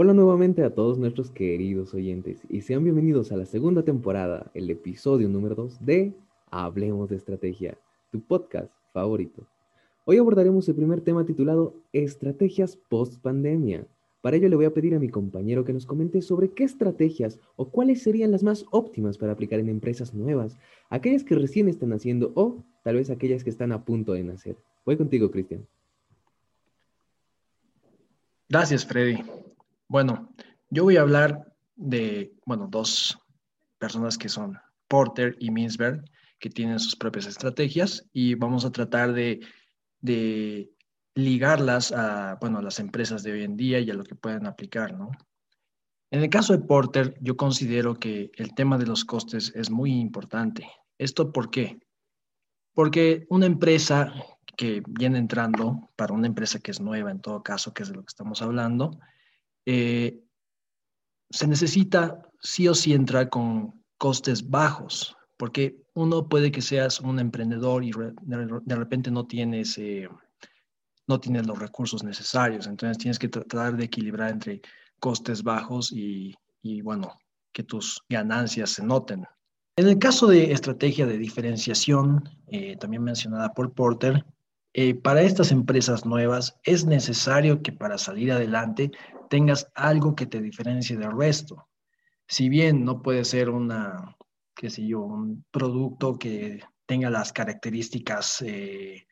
Hola nuevamente a todos nuestros queridos oyentes y sean bienvenidos a la segunda temporada, el episodio número 2 de Hablemos de Estrategia, tu podcast favorito. Hoy abordaremos el primer tema titulado Estrategias post pandemia. Para ello le voy a pedir a mi compañero que nos comente sobre qué estrategias o cuáles serían las más óptimas para aplicar en empresas nuevas, aquellas que recién están naciendo o tal vez aquellas que están a punto de nacer. Voy contigo, Cristian. Gracias, Freddy. Bueno, yo voy a hablar de, bueno, dos personas que son Porter y Minsberg, que tienen sus propias estrategias y vamos a tratar de, de ligarlas a, bueno, a las empresas de hoy en día y a lo que pueden aplicar, ¿no? En el caso de Porter, yo considero que el tema de los costes es muy importante. ¿Esto por qué? Porque una empresa que viene entrando, para una empresa que es nueva en todo caso, que es de lo que estamos hablando, eh, se necesita sí o sí entrar con costes bajos, porque uno puede que seas un emprendedor y de repente no tienes, eh, no tienes los recursos necesarios, entonces tienes que tratar de equilibrar entre costes bajos y, y, bueno, que tus ganancias se noten. En el caso de estrategia de diferenciación, eh, también mencionada por Porter, eh, para estas empresas nuevas es necesario que para salir adelante tengas algo que te diferencie del resto. Si bien no puede ser una, qué sé yo, un producto que tenga las características, eh,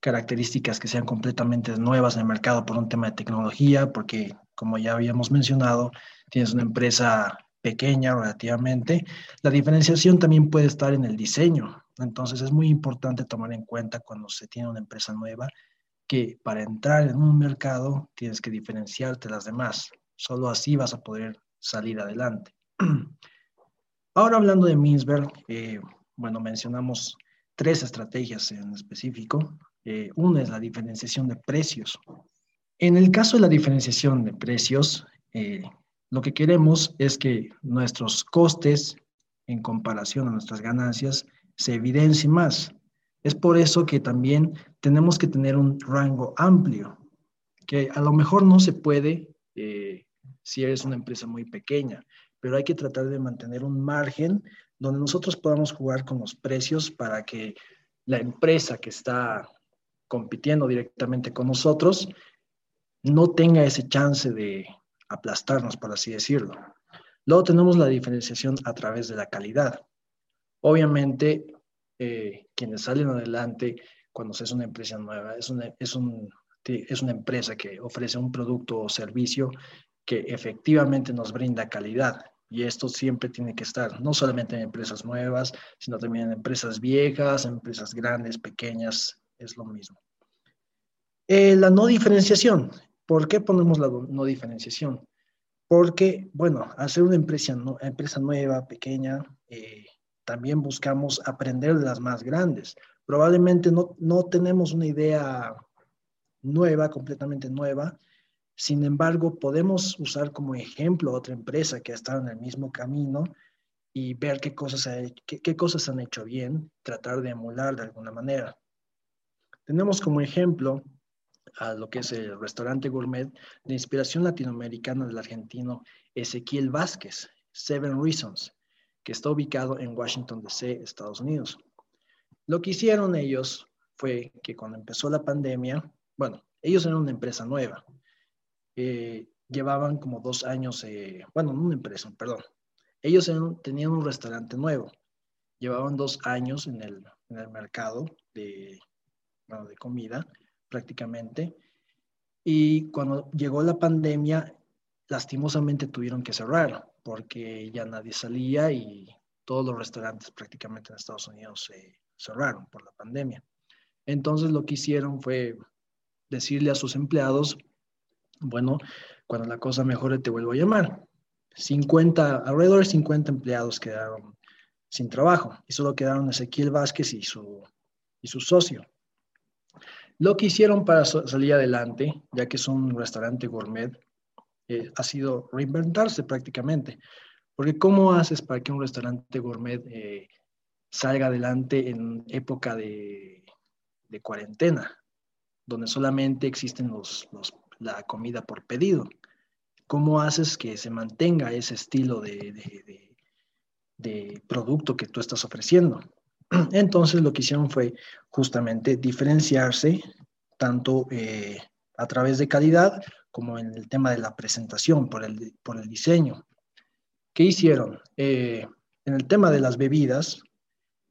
características que sean completamente nuevas en el mercado por un tema de tecnología, porque como ya habíamos mencionado, tienes una empresa pequeña relativamente, la diferenciación también puede estar en el diseño. Entonces es muy importante tomar en cuenta cuando se tiene una empresa nueva que para entrar en un mercado tienes que diferenciarte de las demás. Solo así vas a poder salir adelante. Ahora hablando de Minsberg, eh, bueno, mencionamos tres estrategias en específico. Eh, una es la diferenciación de precios. En el caso de la diferenciación de precios, eh, lo que queremos es que nuestros costes en comparación a nuestras ganancias se evidencien más. Es por eso que también tenemos que tener un rango amplio, que a lo mejor no se puede eh, si eres una empresa muy pequeña, pero hay que tratar de mantener un margen donde nosotros podamos jugar con los precios para que la empresa que está compitiendo directamente con nosotros no tenga ese chance de aplastarnos, por así decirlo. Luego tenemos la diferenciación a través de la calidad. Obviamente, eh, quienes salen adelante cuando se es una empresa nueva, es una, es, un, es una empresa que ofrece un producto o servicio que efectivamente nos brinda calidad. Y esto siempre tiene que estar, no solamente en empresas nuevas, sino también en empresas viejas, empresas grandes, pequeñas, es lo mismo. Eh, la no diferenciación. ¿Por qué ponemos la no diferenciación? Porque, bueno, ser una empresa, nueva, pequeña, eh, también buscamos aprender de las más grandes. Probablemente no, no tenemos una idea nueva, completamente nueva. Sin embargo, podemos usar como ejemplo otra empresa que ha estado en el mismo camino y ver qué cosas, ha, qué cosas han hecho bien, tratar de emular de alguna manera. Tenemos como ejemplo a lo que es el restaurante gourmet de inspiración latinoamericana del argentino Ezequiel Vázquez, Seven Reasons, que está ubicado en Washington, D.C., Estados Unidos. Lo que hicieron ellos fue que cuando empezó la pandemia, bueno, ellos eran una empresa nueva, eh, llevaban como dos años, eh, bueno, no una empresa, perdón, ellos tenían un restaurante nuevo, llevaban dos años en el, en el mercado de, bueno, de comida, prácticamente. Y cuando llegó la pandemia, lastimosamente tuvieron que cerrar porque ya nadie salía y todos los restaurantes prácticamente en Estados Unidos se cerraron por la pandemia. Entonces lo que hicieron fue decirle a sus empleados, bueno, cuando la cosa mejore te vuelvo a llamar. 50, alrededor de 50 empleados quedaron sin trabajo y solo quedaron Ezequiel Vázquez y su, y su socio. Lo que hicieron para salir adelante, ya que es un restaurante gourmet, eh, ha sido reinventarse prácticamente. Porque ¿cómo haces para que un restaurante gourmet eh, salga adelante en época de, cuarentena, donde solamente existen los, la comida por pedido? ¿Cómo haces que se mantenga ese estilo de producto que tú estás ofreciendo? Entonces lo que hicieron fue justamente diferenciarse tanto eh, a través de calidad como en el tema de la presentación, por el, por el diseño. ¿Qué hicieron? Eh, en el tema de las bebidas,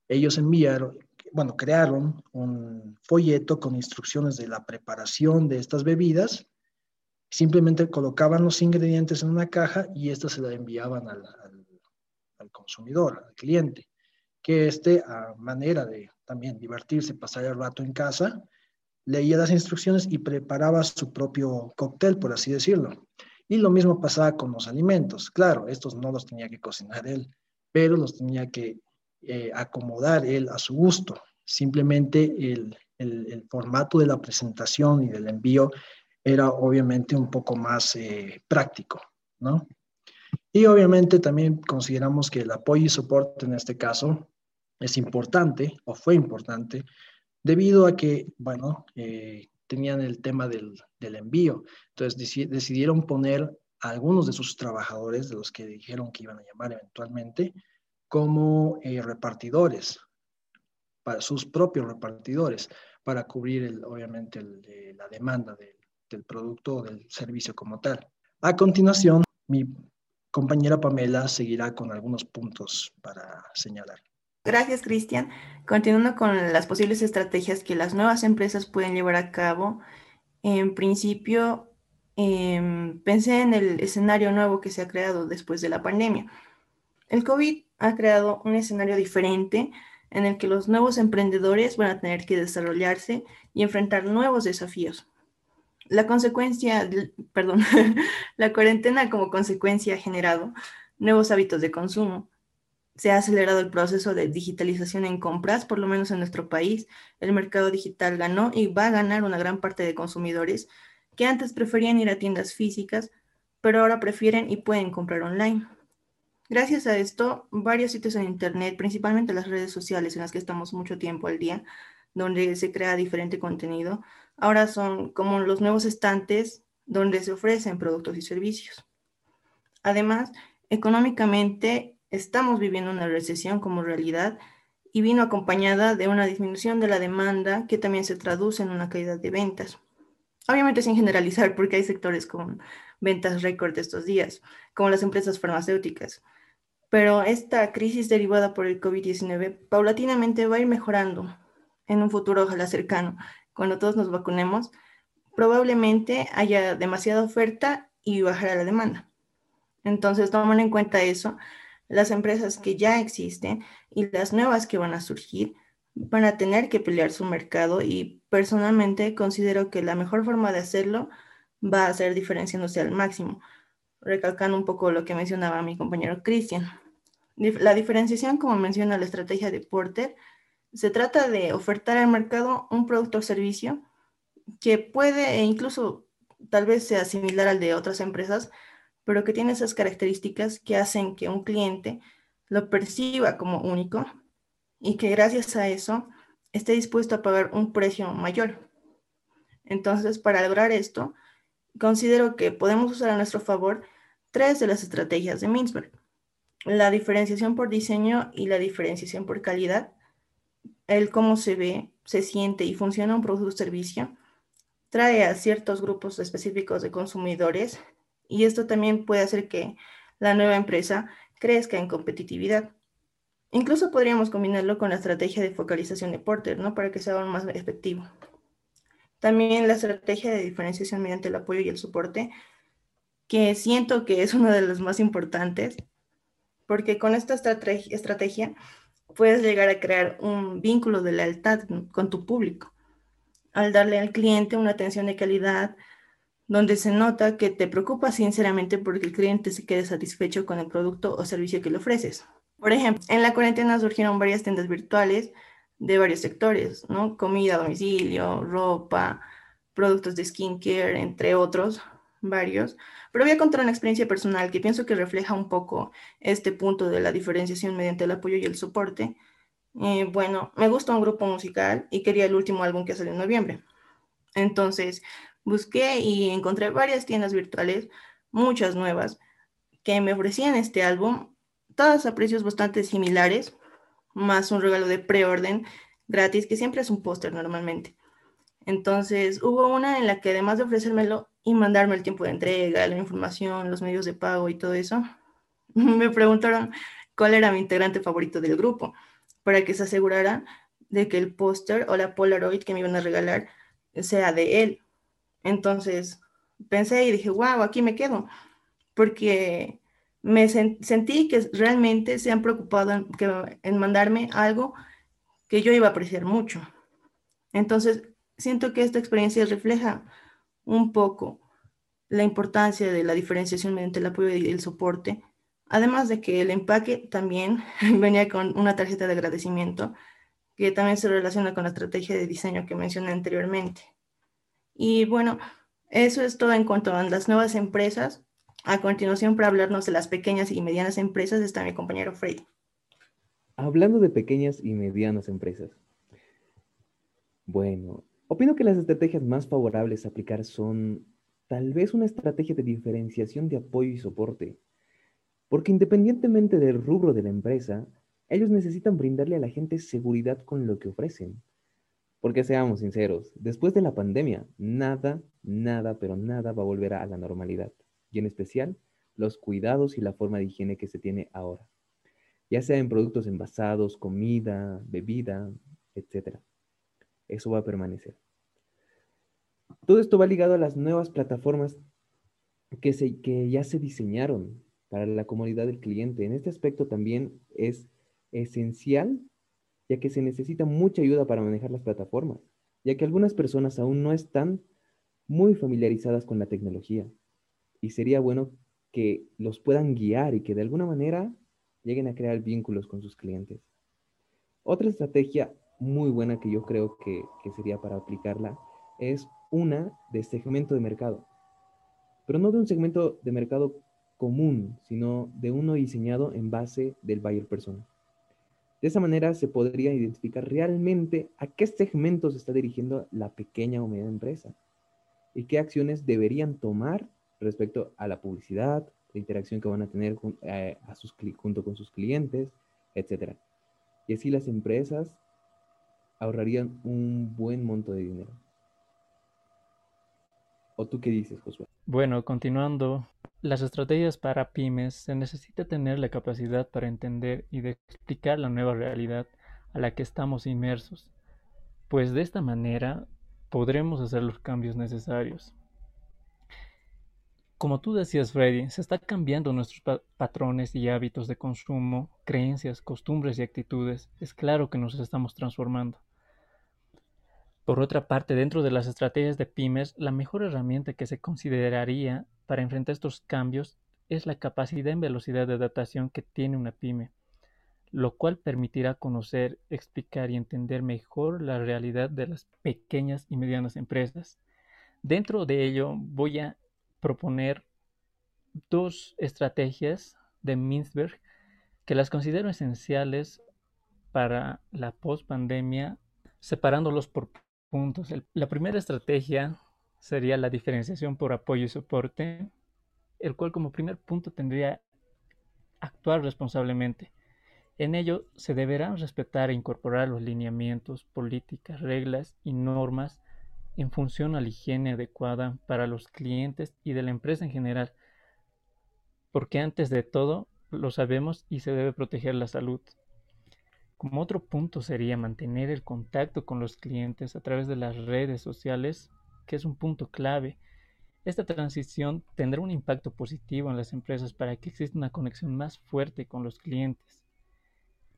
ellos enviaron, bueno, crearon un folleto con instrucciones de la preparación de estas bebidas. Simplemente colocaban los ingredientes en una caja y estas se la enviaban al, al consumidor, al cliente que este, a manera de también divertirse, pasar el rato en casa, leía las instrucciones y preparaba su propio cóctel, por así decirlo. Y lo mismo pasaba con los alimentos. Claro, estos no los tenía que cocinar él, pero los tenía que eh, acomodar él a su gusto. Simplemente el, el, formato de la presentación y del envío era obviamente un poco más eh, práctico, ¿no? Y obviamente también consideramos que el apoyo y soporte en este caso es importante o fue importante debido a que, bueno, eh, tenían el tema del, del envío. Entonces decidieron poner a algunos de sus trabajadores, de los que dijeron que iban a llamar eventualmente, como eh, repartidores, para sus propios repartidores, para cubrir, el, obviamente, eh, la demanda de, del producto o del servicio como tal. A continuación, mi compañera Pamela seguirá con algunos puntos para señalar. Gracias, Cristian. Continuando con las posibles estrategias que las nuevas empresas pueden llevar a cabo, en principio eh, pensé en el escenario nuevo que se ha creado después de la pandemia. El COVID ha creado un escenario diferente en el que los nuevos emprendedores van a tener que desarrollarse y enfrentar nuevos desafíos. La consecuencia, perdón, la cuarentena como consecuencia ha generado nuevos hábitos de consumo, se ha acelerado el proceso de digitalización en compras, por lo menos en nuestro país. El mercado digital ganó y va a ganar una gran parte de consumidores que antes preferían ir a tiendas físicas, pero ahora prefieren y pueden comprar online. Gracias a esto, varios sitios en Internet, principalmente las redes sociales en las que estamos mucho tiempo al día, donde se crea diferente contenido, ahora son como los nuevos estantes donde se ofrecen productos y servicios. Además, económicamente estamos viviendo una recesión como realidad y vino acompañada de una disminución de la demanda que también se traduce en una caída de ventas. Obviamente sin generalizar, porque hay sectores con ventas récord estos días, como las empresas farmacéuticas. Pero esta crisis derivada por el COVID-19 paulatinamente va a ir mejorando en un futuro ojalá cercano. Cuando todos nos vacunemos, probablemente haya demasiada oferta y bajará la demanda. Entonces, tomando en cuenta eso, las empresas que ya existen y las nuevas que van a surgir van a tener que pelear su mercado y personalmente considero que la mejor forma de hacerlo va a ser diferenciándose al máximo, recalcando un poco lo que mencionaba mi compañero Cristian. La diferenciación, como menciona la estrategia de Porter, se trata de ofertar al mercado un producto o servicio que puede e incluso tal vez sea similar al de otras empresas, pero que tiene esas características que hacen que un cliente lo perciba como único y que gracias a eso esté dispuesto a pagar un precio mayor. Entonces, para lograr esto, considero que podemos usar a nuestro favor tres de las estrategias de Mintzberg. La diferenciación por diseño y la diferenciación por calidad, el cómo se ve, se siente y funciona un producto o servicio, trae a ciertos grupos específicos de consumidores y esto también puede hacer que la nueva empresa crezca en competitividad. Incluso podríamos combinarlo con la estrategia de focalización de Porter, ¿no? Para que sea aún más efectivo. También la estrategia de diferenciación mediante el apoyo y el soporte, que siento que es una de las más importantes, porque con esta estrategia puedes llegar a crear un vínculo de lealtad con tu público. al darle al cliente una atención de calidad, donde se nota que te preocupa sinceramente porque el cliente se quede satisfecho con el producto o servicio que le ofreces. Por ejemplo, en la cuarentena surgieron varias tiendas virtuales de varios sectores, ¿no? Comida domicilio, ropa, productos de skincare, entre otros, varios. Pero voy a contar una experiencia personal que pienso que refleja un poco este punto de la diferenciación mediante el apoyo y el soporte. Eh, bueno, me gusta un grupo musical y quería el último álbum que salió en noviembre. Entonces, busqué y encontré varias tiendas virtuales, muchas nuevas, que me ofrecían este álbum, todas a precios bastante similares, más un regalo de preorden gratis, que siempre es un póster normalmente. Entonces, hubo una en la que además de ofrecérmelo y mandarme el tiempo de entrega, la información, los medios de pago y todo eso, me preguntaron cuál era mi integrante favorito del grupo, para que se asegurara de que el póster o la Polaroid que me iban a regalar sea de él. Entonces, pensé y dije, wow, aquí me quedo, porque me sentí que realmente se han preocupado en, en mandarme algo que yo iba a apreciar mucho. Entonces, siento que esta experiencia refleja un poco la importancia de la diferenciación mediante el apoyo y el soporte, además de que el empaque también venía con una tarjeta de agradecimiento que también se relaciona con la estrategia de diseño que mencioné anteriormente. Y bueno, eso es todo en cuanto a las nuevas empresas. A continuación, para hablarnos de las pequeñas y medianas empresas, está mi compañero Freddy. Hablando de pequeñas y medianas empresas. Bueno, Opino que las estrategias más favorables a aplicar son tal vez una estrategia de diferenciación de apoyo y soporte, porque independientemente del rubro de la empresa, ellos necesitan brindarle a la gente seguridad con lo que ofrecen. Porque seamos sinceros, después de la pandemia, nada, nada, pero nada va a volver a la normalidad, y en especial los cuidados y la forma de higiene que se tiene ahora, ya sea en productos envasados, comida, bebida, etc eso va a permanecer. Todo esto va ligado a las nuevas plataformas que, se, que ya se diseñaron para la comodidad del cliente. En este aspecto también es esencial, ya que se necesita mucha ayuda para manejar las plataformas, ya que algunas personas aún no están muy familiarizadas con la tecnología. Y sería bueno que los puedan guiar y que de alguna manera lleguen a crear vínculos con sus clientes. Otra estrategia muy buena que yo creo que, sería para aplicarla es una de segmento de mercado, pero no de un segmento de mercado común, sino de uno diseñado en base del buyer persona. De esa manera se podría identificar realmente a qué segmento se está dirigiendo la pequeña o media empresa y qué acciones deberían tomar respecto a la publicidad, la interacción que van a tener eh, a sus, junto con sus clientes, etc. Y así las empresas ahorrarían un buen monto de dinero. ¿O tú qué dices, Josué? Bueno, continuando, las estrategias para pymes se necesita tener la capacidad para entender y de explicar la nueva realidad a la que estamos inmersos, pues de esta manera podremos hacer los cambios necesarios. Como tú decías, Freddy, se está cambiando nuestros patrones y hábitos de consumo, creencias, costumbres y actitudes. Es claro que nos estamos transformando. Por otra parte, dentro de las estrategias de pymes, la mejor herramienta que se consideraría para enfrentar estos cambios es la capacidad en velocidad de adaptación que tiene una pyme, lo cual permitirá conocer, explicar y entender mejor la realidad de las pequeñas y medianas empresas. Dentro de ello voy a proponer dos estrategias de Mintzberg que las considero esenciales para la post-pandemia, separándolos por la primera estrategia sería la diferenciación por apoyo y soporte, el cual como primer punto tendría actuar responsablemente. En ello se deberán respetar e incorporar los lineamientos, políticas, reglas y normas en función a la higiene adecuada para los clientes y de la empresa en general, porque antes de todo lo sabemos y se debe proteger la salud. Como otro punto sería mantener el contacto con los clientes a través de las redes sociales, que es un punto clave. Esta transición tendrá un impacto positivo en las empresas para que exista una conexión más fuerte con los clientes.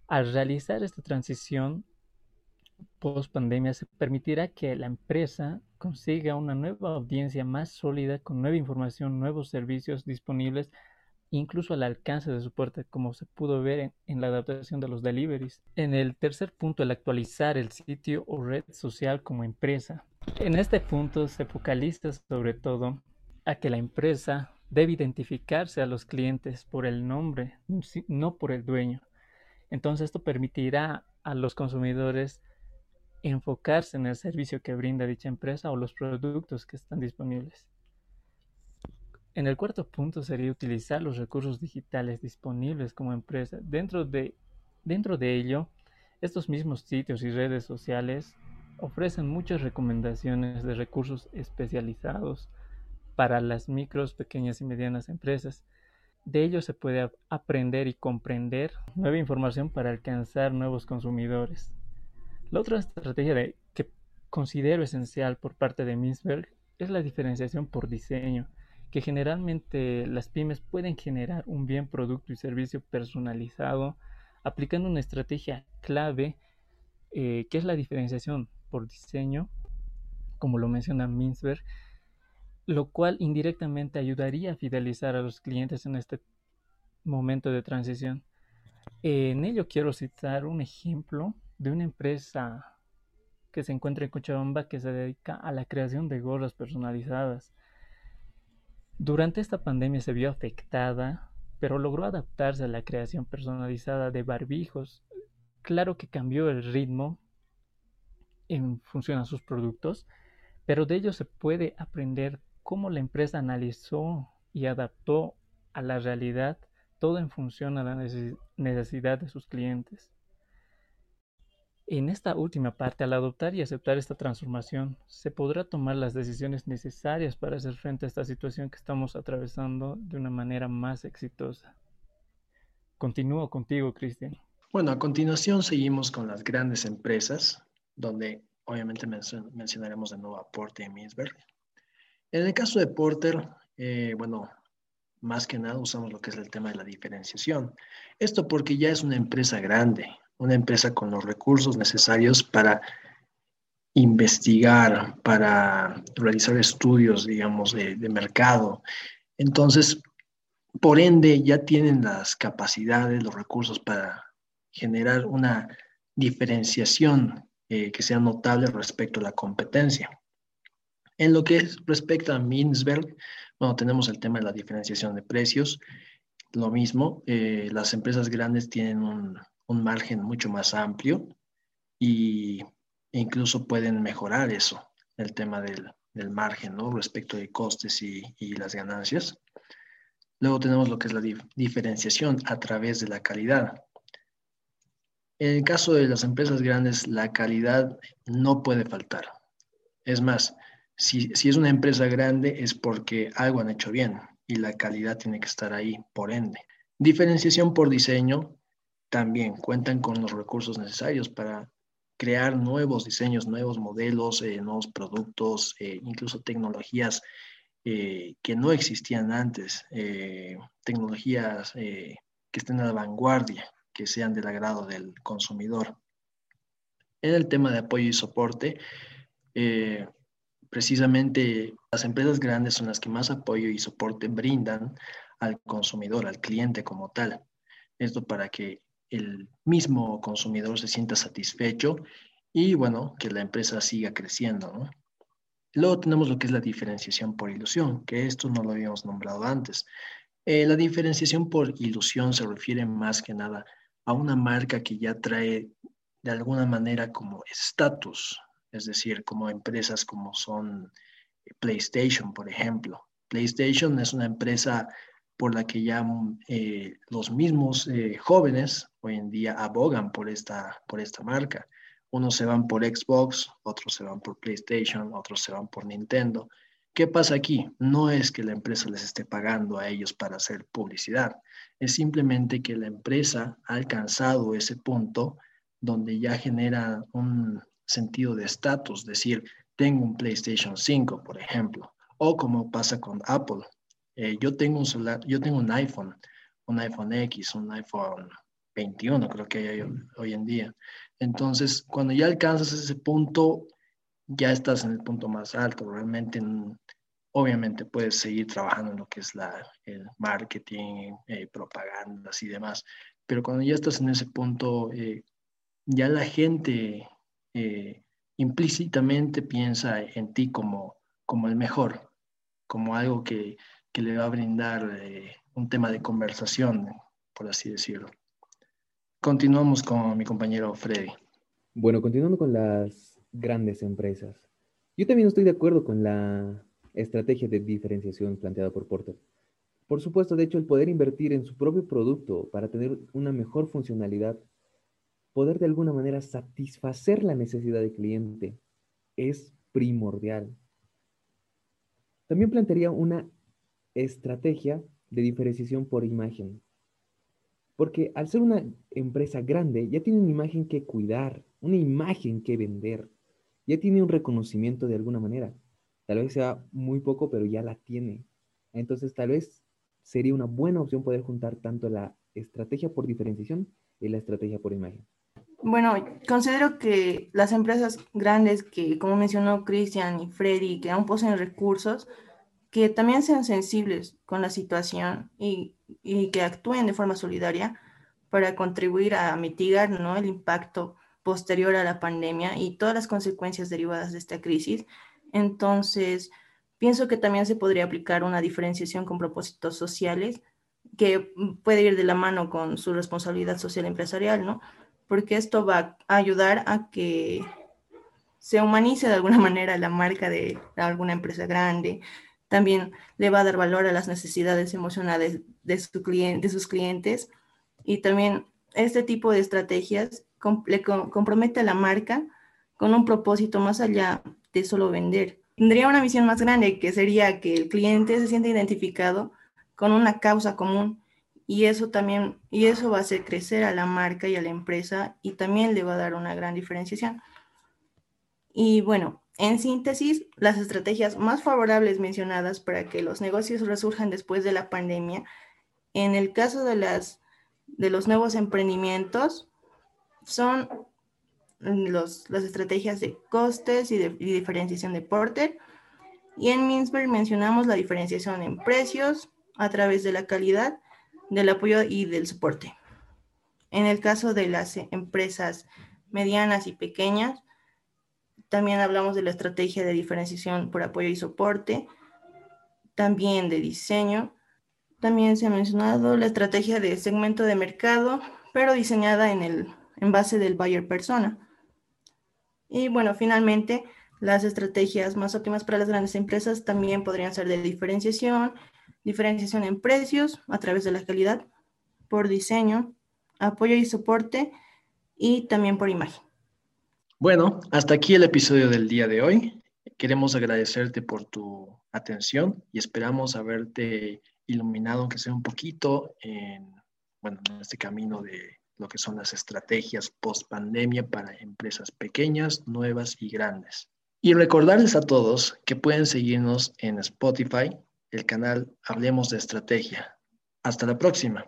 Al realizar esta transición, post pandemia se permitirá que la empresa consiga una nueva audiencia más sólida con nueva información, nuevos servicios disponibles, incluso al alcance de su puerta, como se pudo ver en, la adaptación de los deliveries. En el tercer punto, el actualizar el sitio o red social como empresa. En este punto se focaliza sobre todo a que la empresa debe identificarse a los clientes por el nombre, no por el dueño. Entonces esto permitirá a los consumidores enfocarse en el servicio que brinda dicha empresa o los productos que están disponibles. En el cuarto punto sería utilizar los recursos digitales disponibles como empresa. Dentro de, dentro de ello, estos mismos sitios y redes sociales ofrecen muchas recomendaciones de recursos especializados para las micros, pequeñas y medianas empresas. De ello se puede aprender y comprender nueva información para alcanzar nuevos consumidores. La otra estrategia que considero esencial por parte de Minsberg es la diferenciación por diseño, que generalmente las pymes pueden generar un bien producto y servicio personalizado aplicando una estrategia clave eh, que es la diferenciación por diseño, como lo menciona Minsberg, lo cual indirectamente ayudaría a fidelizar a los clientes en este momento de transición. En ello quiero citar un ejemplo de una empresa que se encuentra en Cochabamba que se dedica a la creación de gorras personalizadas. Durante esta pandemia se vio afectada, pero logró adaptarse a la creación personalizada de barbijos. Claro que cambió el ritmo en función a sus productos, pero de ello se puede aprender cómo la empresa analizó y adaptó a la realidad todo en función a la necesidad de sus clientes. En esta última parte, al adoptar y aceptar esta transformación, se podrá tomar las decisiones necesarias para hacer frente a esta situación que estamos atravesando de una manera más exitosa. Continúo contigo, Cristian. Bueno, a continuación seguimos con las grandes empresas, donde obviamente mencionaremos de nuevo a Porter y Minsberg. En el caso de Porter, eh, bueno, más que nada usamos lo que es el tema de la diferenciación. Esto porque ya es una empresa grande, una empresa con los recursos necesarios para investigar, para realizar estudios, digamos, de, mercado. Entonces, por ende, ya tienen las capacidades, los recursos para generar una diferenciación eh, que sea notable respecto a la competencia. En lo que respecta a Minsberg, bueno, tenemos el tema de la diferenciación de precios. Lo mismo, eh, las empresas grandes tienen un, un margen mucho más amplio y incluso pueden mejorar eso, el tema del, del margen, ¿no? Respecto de costes y, y, las ganancias. Luego tenemos lo que es la diferenciación a través de la calidad. En el caso de las empresas grandes, la calidad no puede faltar. Es más, si, si es una empresa grande es porque algo han hecho bien y la calidad tiene que estar ahí, por ende. Diferenciación por diseño también cuentan con los recursos necesarios para crear nuevos diseños, nuevos modelos, eh, nuevos productos, eh, incluso tecnologías eh, que no existían antes, tecnologías que estén a la vanguardia, que sean del agrado del consumidor. En el tema de apoyo y soporte, precisamente las empresas grandes son las que más apoyo y soporte brindan al consumidor, al cliente como tal. Esto para que el mismo consumidor se sienta satisfecho y bueno, que la empresa siga creciendo, ¿no? Luego tenemos lo que es la diferenciación por ilusión, que esto no lo habíamos nombrado antes. Eh, la diferenciación por ilusión se refiere más que nada a una marca que ya trae de alguna manera como estatus, es decir, como empresas como son PlayStation, por ejemplo. PlayStation es una empresa por la que ya eh, los mismos eh, jóvenes hoy en día abogan por esta, por esta marca. Unos se van por Xbox, otros se van por PlayStation, otros se van por Nintendo. ¿Qué pasa aquí? No es que la empresa les esté pagando a ellos para hacer publicidad, es simplemente que la empresa ha alcanzado ese punto donde ya genera un sentido de estatus, decir, tengo un PlayStation 5, por ejemplo, o como pasa con Apple, eh, yo, tengo un yo tengo un iPhone, un iPhone X, un iPhone 21 creo que hay hoy en día. Entonces, cuando ya alcanzas ese punto, ya estás en el punto más alto. Realmente, obviamente, puedes seguir trabajando en lo que es la, el marketing, eh, propagandas y demás. Pero cuando ya estás en ese punto, eh, ya la gente eh, implícitamente piensa en ti como, como el mejor, como algo que, que le va a brindar un tema de conversación, por así decirlo. Continuamos con mi compañero Freddy. Bueno, continuando con las grandes empresas. Yo también estoy de acuerdo con la estrategia de diferenciación planteada por Porter. Por supuesto, de hecho, el poder invertir en su propio producto para tener una mejor funcionalidad, poder de alguna manera satisfacer la necesidad del cliente, es primordial. También plantearía una estrategia de diferenciación por imagen. Porque al ser una empresa grande, ya tiene una imagen que cuidar, una imagen que vender, ya tiene un reconocimiento de alguna manera. Tal vez sea muy poco, pero ya la tiene. Entonces, tal vez sería una buena opción poder juntar tanto la estrategia por diferenciación y la estrategia por imagen. Bueno, considero que las empresas grandes que, como mencionó Cristian y Freddy, que aún poseen recursos, que también sean sensibles con la situación y, que actúen de forma solidaria para contribuir a mitigar ¿no? el impacto posterior a la pandemia y todas las consecuencias derivadas de esta crisis. Entonces, pienso que también se podría aplicar una diferenciación con propósitos sociales que puede ir de la mano con su responsabilidad social empresarial, ¿no? Porque esto va a ayudar a que se humanice de alguna manera la marca de alguna empresa grande, también le va a dar valor a las necesidades emocionales de, su de sus clientes y también este tipo de estrategias le compromete a la marca con un propósito más allá de solo vender. Tendría una misión más grande que sería que el cliente se sienta identificado con una causa común y eso también y eso va a hacer crecer a la marca y a la empresa y también le va a dar una gran diferenciación. Y bueno, en síntesis, las estrategias más favorables mencionadas para que los negocios resurjan después de la pandemia, en el caso de, las, de los nuevos emprendimientos, son los, las estrategias de costes y de diferenciación de Porter. Y en Minsberg mencionamos la diferenciación en precios a través de la calidad, del apoyo y del soporte. En el caso de las empresas medianas y pequeñas, también hablamos de la estrategia de diferenciación por apoyo y soporte, también de diseño. También se ha mencionado la estrategia de segmento de mercado, pero diseñada en, el, en base del buyer persona. Y bueno, finalmente, las estrategias más óptimas para las grandes empresas también podrían ser de diferenciación, diferenciación en precios a través de la calidad, por diseño, apoyo y soporte y también por imagen. Bueno, hasta aquí el episodio del día de hoy. Queremos agradecerte por tu atención y esperamos haberte iluminado, aunque sea un poquito, en, bueno, en este camino de lo que son las estrategias post pandemia para empresas pequeñas, nuevas y grandes. Y recordarles a todos que pueden seguirnos en Spotify, el canal Hablemos de Estrategia. Hasta la próxima.